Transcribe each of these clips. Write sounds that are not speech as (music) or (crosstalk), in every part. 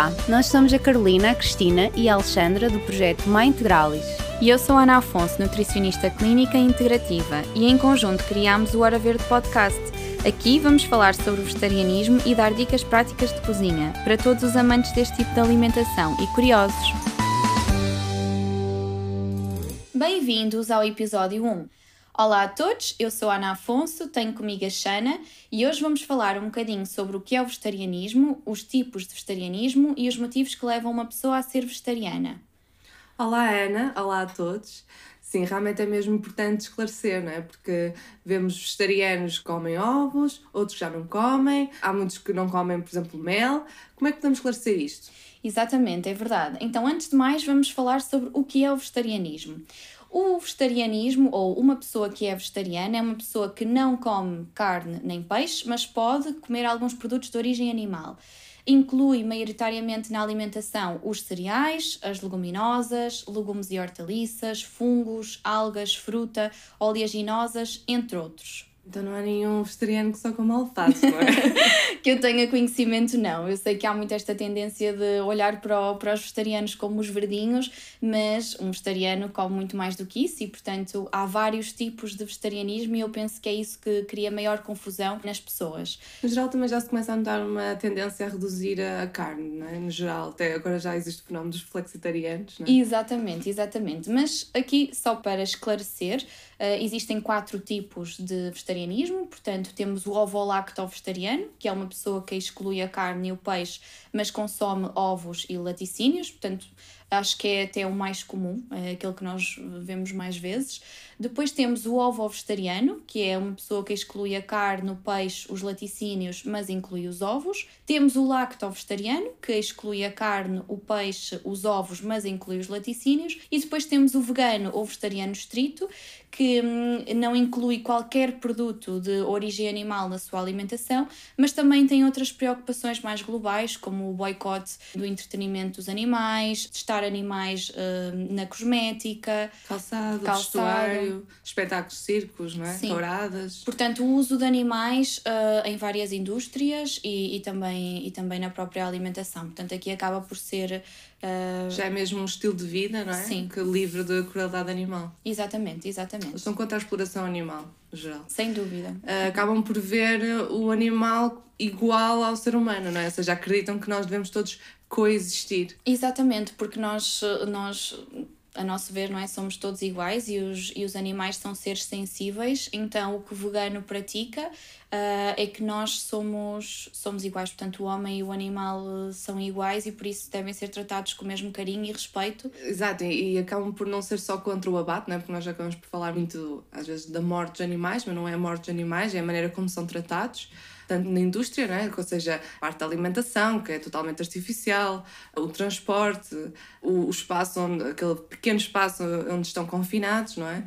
Olá, nós somos a Carolina, a Cristina e a Alexandra do projeto Mãe Integralis. E eu sou Ana Afonso, nutricionista clínica e integrativa, e em conjunto criámos o Hora Verde Podcast. Aqui vamos falar sobre vegetarianismo e dar dicas práticas de cozinha para todos os amantes deste tipo de alimentação e curiosos. Bem-vindos ao episódio 1. Olá a todos, eu sou a Ana Afonso, tenho comigo a Xana e hoje vamos falar um bocadinho sobre o que é o vegetarianismo, os tipos de vegetarianismo e os motivos que levam uma pessoa a ser vegetariana. Olá Ana, olá a todos. Sim, realmente é mesmo importante esclarecer, não é? Porque vemos vegetarianos que comem ovos, outros já não comem, há muitos que não comem, por exemplo, mel. Como é que podemos esclarecer isto? Exatamente, é verdade. Então, antes de mais, vamos falar sobre o que é o vegetarianismo. O vegetarianismo, ou uma pessoa que é vegetariana, é uma pessoa que não come carne nem peixe, mas pode comer alguns produtos de origem animal. Inclui maioritariamente na alimentação os cereais, as leguminosas, legumes e hortaliças, fungos, algas, fruta, oleaginosas, entre outros. Então não há nenhum vegetariano que só come alface, não é? (laughs) que eu tenha conhecimento, não. Eu sei que há muito esta tendência de olhar para, o, para os vegetarianos como os verdinhos, mas um vegetariano come muito mais do que isso e, portanto, há vários tipos de vegetarianismo e eu penso que é isso que cria maior confusão nas pessoas. No geral, também já se começa a notar uma tendência a reduzir a carne, não é? No geral, até agora já existe o fenómeno dos flexitarianos, não é? Exatamente, exatamente. Mas aqui, só para esclarecer, Uh, existem quatro tipos de vegetarianismo, portanto, temos o ovo-lacto-vegetariano, que é uma pessoa que exclui a carne e o peixe, mas consome ovos e laticínios, portanto, acho que é até o mais comum, é aquele que nós vemos mais vezes. Depois temos o ovo vegetariano, que é uma pessoa que exclui a carne, o peixe, os laticínios, mas inclui os ovos. Temos o lacto vegetariano, que exclui a carne, o peixe, os ovos, mas inclui os laticínios. E depois temos o vegano ou vegetariano estrito, que hum, não inclui qualquer produto de origem animal na sua alimentação, mas também tem outras preocupações mais globais, como o boicote do entretenimento dos animais, testar animais uh, na cosmética, calçado, calçado espetáculos, circos, não é? Sim. Touradas. Portanto, o uso de animais uh, em várias indústrias e, e, também, e também na própria alimentação. Portanto, aqui acaba por ser. Uh... Já é mesmo um estilo de vida, não é? Sim. Que livre de crueldade animal. Exatamente, exatamente. Estão contra a exploração animal, no geral. Sem dúvida. Uh, acabam por ver o animal igual ao ser humano, não é? Ou seja, acreditam que nós devemos todos coexistir. Exatamente, porque nós, nós a nosso ver, não é? Somos todos iguais e os, e os animais são seres sensíveis, então o que o vegano pratica uh, é que nós somos, somos iguais, portanto o homem e o animal são iguais e por isso devem ser tratados com o mesmo carinho e respeito. Exato, e, e acabam por não ser só contra o abate, não é? porque nós acabamos por falar muito, às vezes, da morte dos animais, mas não é a morte dos animais, é a maneira como são tratados tanto na indústria, né? ou seja, a parte da alimentação, que é totalmente artificial, o transporte, o, espaço, onde, aquele pequeno espaço onde estão confinados, não é?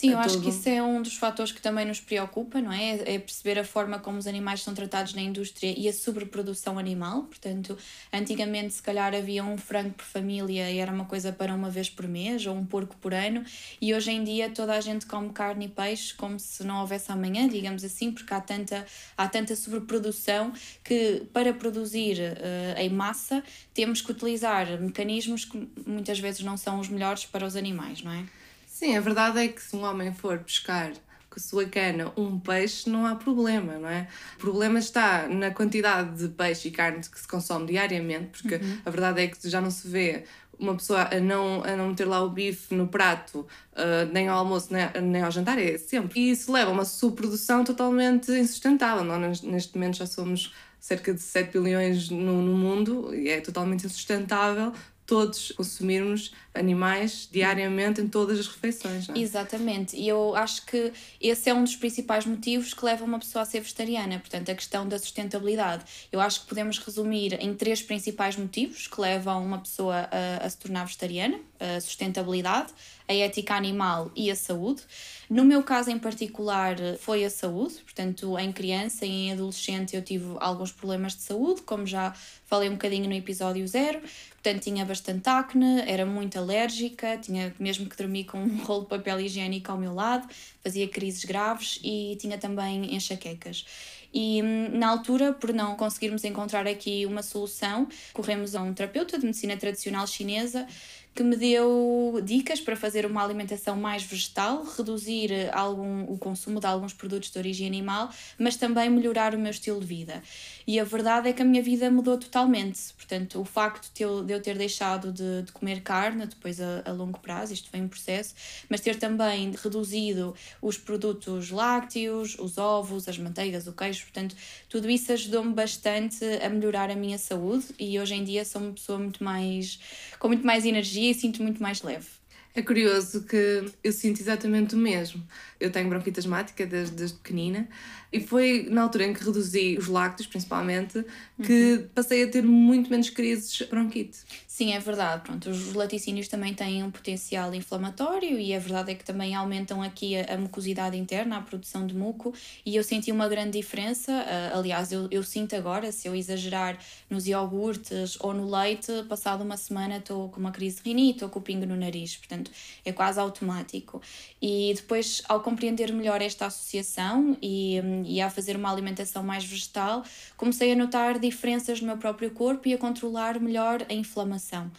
Sim, eu acho que isso é um dos fatores que também nos preocupa, não é? É perceber a forma como os animais são tratados na indústria e a sobreprodução animal. Portanto, antigamente, se calhar, havia um frango por família e era uma coisa para uma vez por mês ou um porco por ano, e hoje em dia toda a gente come carne e peixe como se não houvesse amanhã, digamos assim, porque há tanta, há tanta sobreprodução que para produzir uh, em massa temos que utilizar mecanismos que muitas vezes não são os melhores para os animais, não é? Sim, a verdade é que se um homem for pescar com a sua cana um peixe, não há problema, não é? O problema está na quantidade de peixe e carne que se consome diariamente, porque uhum. a verdade é que já não se vê uma pessoa a não, a não meter lá o bife no prato, uh, nem ao almoço, nem, nem ao jantar, é sempre. E isso leva a uma subprodução totalmente insustentável. Nós, neste momento, já somos cerca de 7 bilhões no, no mundo e é totalmente insustentável todos consumirmos animais diariamente em todas as refeições. É? Exatamente, e eu acho que esse é um dos principais motivos que leva uma pessoa a ser vegetariana, portanto, a questão da sustentabilidade. Eu acho que podemos resumir em três principais motivos que levam uma pessoa a, a se tornar vegetariana: a sustentabilidade, a ética animal e a saúde. No meu caso em particular foi a saúde, portanto, em criança e em adolescente eu tive alguns problemas de saúde, como já falei um bocadinho no episódio zero, portanto tinha bastante acne, era muito alérgica, tinha mesmo que dormir com um rolo de papel higiênico ao meu lado, fazia crises graves e tinha também enxaquecas. E hum, na altura, por não conseguirmos encontrar aqui uma solução, corremos a um terapeuta de medicina tradicional chinesa que me deu dicas para fazer uma alimentação mais vegetal, reduzir algum, o consumo de alguns produtos de origem animal, mas também melhorar o meu estilo de vida. E a verdade é que a minha vida mudou totalmente. Portanto, o facto de eu ter deixado de, de comer carne, depois a, a, longo prazo, isto foi um processo, mas ter também reduzido os produtos lácteos, os ovos, as manteigas, o queijo, portanto, tudo isso ajudou-me bastante a melhorar a minha saúde e hoje em dia sou uma pessoa muito mais com muito mais energia e sinto muito mais leve. É curioso que eu sinto exatamente o mesmo. Eu tenho bronquite asmática desde, desde pequenina e foi na altura em que reduzi os lácteos, principalmente, que uhum. passei a ter muito menos crises de bronquite. Sim, é verdade. Pronto, os laticínios também têm um potencial inflamatório e a verdade é que também aumentam aqui a, a mucosidade interna, a produção de muco, e eu senti uma grande diferença. Uh, aliás, eu, eu sinto agora, se eu exagerar nos iogurtes ou no leite, passado uma semana estou com uma crise de rinite, estou com o pingo no nariz, portanto é quase automático. E depois, ao compreender melhor esta associação e e a fazer uma alimentação mais vegetal, comecei a notar diferenças no meu próprio corpo e a controlar melhor a inflamação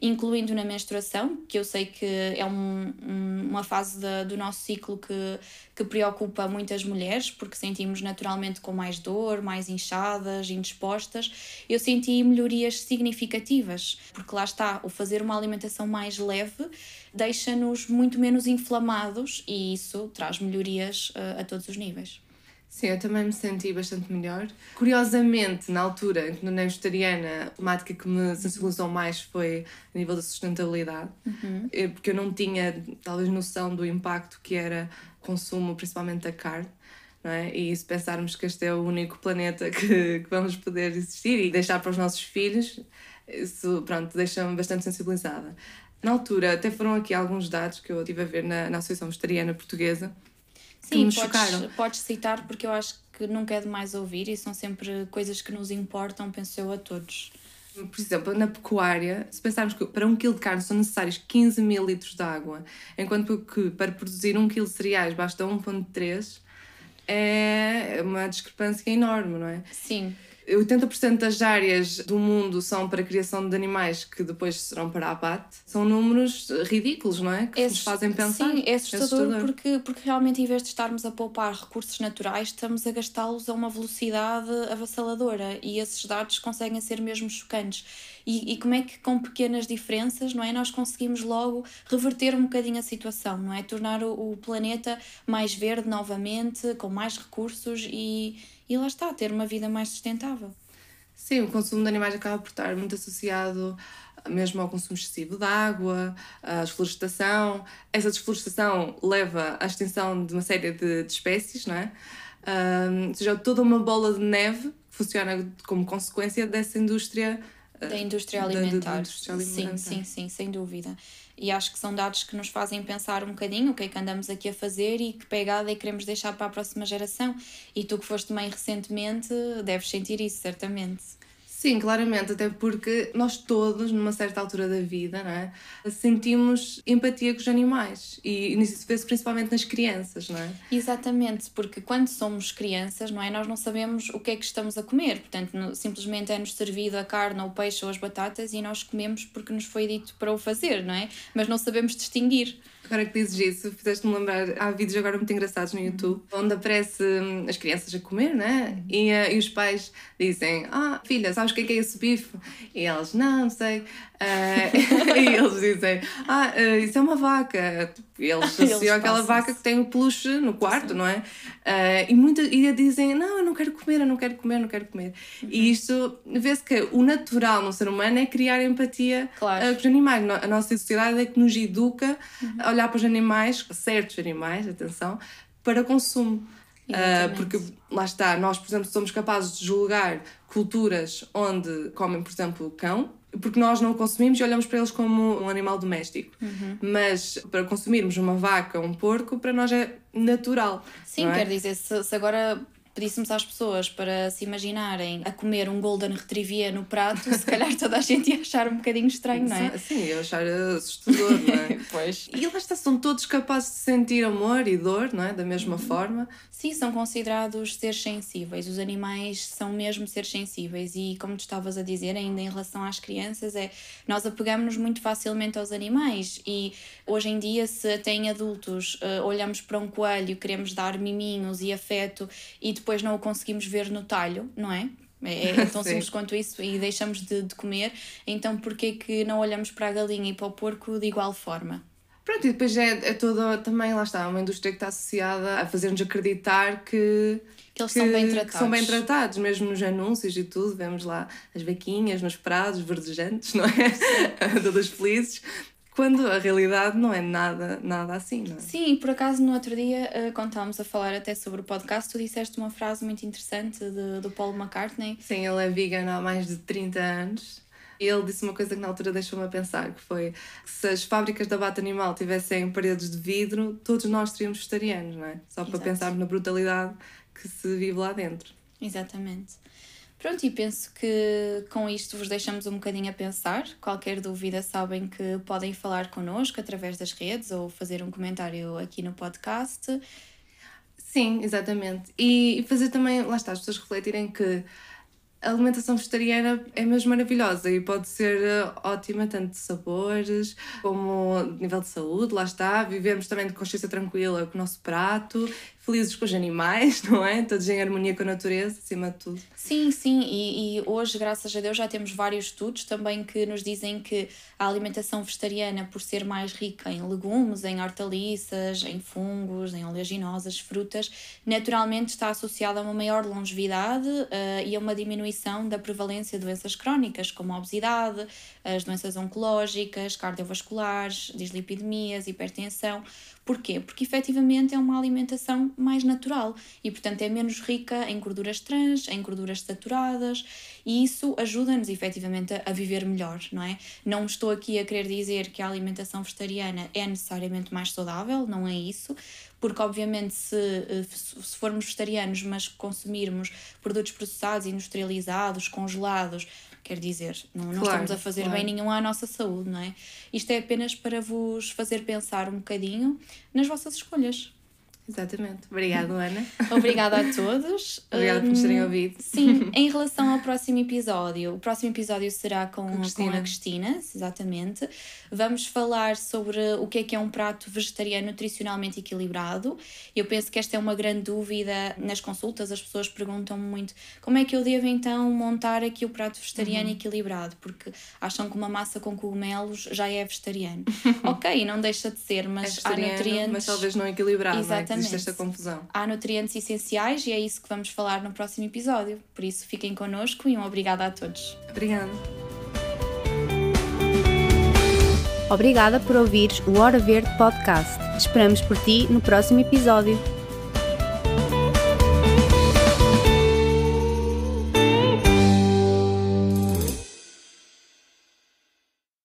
incluindo na menstruação, que eu sei que é um, um, uma fase da, do nosso ciclo que, que preocupa muitas mulheres, porque sentimos naturalmente com mais dor, mais inchadas, indispostas. Eu senti melhorias significativas, porque lá está, o fazer uma alimentação mais leve deixa-nos muito menos inflamados e isso traz melhorias uh, a todos os níveis. Sim, eu também me senti bastante melhor. Curiosamente, na altura em que tornei vegetariana, a temática que me sensibilizou mais foi a nível da sustentabilidade, uhum. porque eu não tinha talvez noção do impacto que era o consumo, principalmente da carne. Não é? E se pensarmos que este é o único planeta (laughs) que, que vamos poder existir e deixar para os nossos filhos, isso pronto, deixa-me bastante sensibilizada. Na altura, até foram aqui alguns dados que eu estive a ver na, na Associação Vegetariana Portuguesa, Sim, podes, podes citar porque eu acho que nunca é demais ouvir e são sempre coisas que nos importam, penso eu, a todos. Por exemplo, na pecuária, se pensarmos que para um quilo de carne são necessários 15 mil litros de água, enquanto que para produzir um quilo de cereais basta 1,3, é uma discrepância enorme, não é? Sim. 80% das áreas do mundo são para a criação de animais que depois serão para abate. São números ridículos, não é? Que é, nos fazem pensar. Sim, é assustador, é assustador, Porque, porque realmente, em vez de estarmos a poupar recursos naturais, estamos a gastá-los a uma velocidade avassaladora e esses dados conseguem ser mesmo chocantes. E, e como é que, com pequenas diferenças, não é? Nós conseguimos logo reverter um bocadinho a situação, não é? Tornar o, o planeta mais verde novamente, com mais recursos e e lá está, ter uma vida mais sustentável. Sim, o consumo de animais acaba por estar muito associado mesmo ao consumo excessivo de água, à desflorestação. Essa desflorestação leva à extinção de uma série de, de espécies, não é? Um, ou seja, toda uma bola de neve que funciona como consequência dessa indústria da indústria alimentar. Da, da indústria alimentar. Sim, sim, sim, sem dúvida. E acho que são dados que nos fazem pensar um bocadinho o que é que andamos aqui a fazer e que pegada é que queremos deixar para a próxima geração. E tu que foste mãe recentemente, deves sentir isso, certamente. Sim, claramente, até porque nós todos, numa certa altura da vida, é? sentimos empatia com os animais e isso vê-se principalmente nas crianças, não é? Exatamente, porque quando somos crianças, não é? Nós não sabemos o que é que estamos a comer, portanto, simplesmente é-nos servido a carne, ou o peixe ou as batatas e nós comemos porque nos foi dito para o fazer, não é? Mas não sabemos distinguir. Agora que dizes isso, fizeste-me lembrar, há vídeos agora muito engraçados no YouTube, onde aparece hum, as crianças a comer, né? E, uh, e os pais dizem, ah, filha, sabes o que é, que é esse bife? E elas, não, não sei. Uh, (laughs) e eles dizem, ah, uh, isso é uma vaca. Eles (laughs) associam aquela vaca que tem o peluche no quarto, Sim. não é? Uh, e, muita, e dizem, não, eu não quero comer, eu não quero comer, eu não quero comer. Uhum. E isto, vê-se que o natural no ser humano é criar empatia claro. com os animais. A nossa sociedade é que nos educa uhum. a olhar para os animais, certos animais, atenção, para consumo. Uh, porque lá está, nós, por exemplo, somos capazes de julgar culturas onde comem, por exemplo, cão, porque nós não o consumimos e olhamos para eles como um animal doméstico. Uhum. Mas para consumirmos uma vaca um porco, para nós é natural. Sim, é? quer dizer, se, se, agora pedíssemos às pessoas para se imaginarem a comer um Golden Retriever no prato, se calhar toda a gente ia achar um bocadinho estranho, não é? Sim, ia achar assustador, não é? (laughs) pois. E lá está, são todos capazes de sentir amor e dor, não é? Da mesma forma. Sim, são considerados seres sensíveis. Os animais são mesmo seres sensíveis. E como tu estavas a dizer, ainda em relação às crianças, é nós apegamos-nos muito facilmente aos animais. E hoje em dia, se até em adultos uh, olhamos para um coelho, queremos dar miminhos e afeto e depois não o conseguimos ver no talho, não é? É, é (laughs) tão simples quanto isso e deixamos de, de comer. Então, porquê que não olhamos para a galinha e para o porco de igual forma? Pronto, e depois é, é toda também, lá está, uma indústria que está associada a fazer-nos acreditar que, que eles que, são bem tratados. são bem tratados, mesmo nos anúncios e tudo, vemos lá as vaquinhas nos prados verdejantes, não é? (laughs) Todas felizes. Quando a realidade não é nada, nada assim, não é? Sim, por acaso no outro dia, uh, quando estávamos a falar até sobre o podcast, tu disseste uma frase muito interessante de, do Paul McCartney. Sim, ele é vegan há mais de 30 anos e ele disse uma coisa que na altura deixou-me a pensar, que foi que se as fábricas de abate animal tivessem paredes de vidro, todos nós seríamos vegetarianos, não é? Só Exato. para pensarmos na brutalidade que se vive lá dentro. Exatamente. Pronto, e penso que com isto vos deixamos um bocadinho a pensar. Qualquer dúvida sabem que podem falar connosco através das redes ou fazer um comentário aqui no podcast. Sim, exatamente. E fazer também, lá está, as pessoas refletirem que a alimentação vegetariana é mesmo maravilhosa e pode ser eh, ótima tanto de sabores como de nível de saúde, lá está. Vivemos também de consciência tranquila com o nosso prato felizes com os animais, (laughs) não é? Todos em harmonia com a natureza, acima de tudo. Sim, sim, e, e, hoje, graças a Deus, já temos vários estudos também que nos dizem que a alimentação vegetariana, por ser mais rica em legumes, em hortaliças, em fungos, em oleaginosas, frutas, naturalmente está associada a uma maior longevidade uh, e a uma diminuição da prevalência de doenças crónicas, como a obesidade, as doenças oncológicas, cardiovasculares, dislipidemias, hipertensão. Porquê? Porque efetivamente é uma alimentação mais natural e, portanto, é menos rica em gorduras trans, em gorduras saturadas e isso ajuda-nos efetivamente a, a viver melhor, não é? Não estou aqui a querer dizer que a alimentação vegetariana é necessariamente mais saudável, não é isso, porque obviamente se, eh, se formos vegetarianos, mas consumirmos produtos processados, industrializados, congelados, Quer dizer, não, não claro, estamos a fazer claro. bem nenhum à nossa saúde, não é? Isto é apenas para vos fazer pensar um bocadinho nas vossas escolhas. Exatamente. Obrigada, Ana. (laughs) Obrigada a todos. Obrigada por nos terem ouvido. Sim, (laughs) em relação ao próximo episódio, o próximo episódio será com, com, Cristina. com a Cristina, exatamente. Vamos falar sobre o que é que é um prato vegetariano nutricionalmente equilibrado. Eu penso que esta é uma grande dúvida nas consultas, as pessoas perguntam muito como é que eu devo então montar aqui o prato vegetariano uhum. equilibrado, porque acham que uma massa com cogumelos já é vegetariano. (laughs) ok, não deixa de ser, mas é há nutrientes. Mas talvez não equilibrado. Exatamente. Não é? Existe esta confusão. Há nutrientes essenciais e é isso que vamos falar no próximo episódio. Por isso, fiquem connosco e um obrigada a todos. Obrigada. Obrigada por ouvires o Hora Verde Podcast. Esperamos por ti no próximo episódio.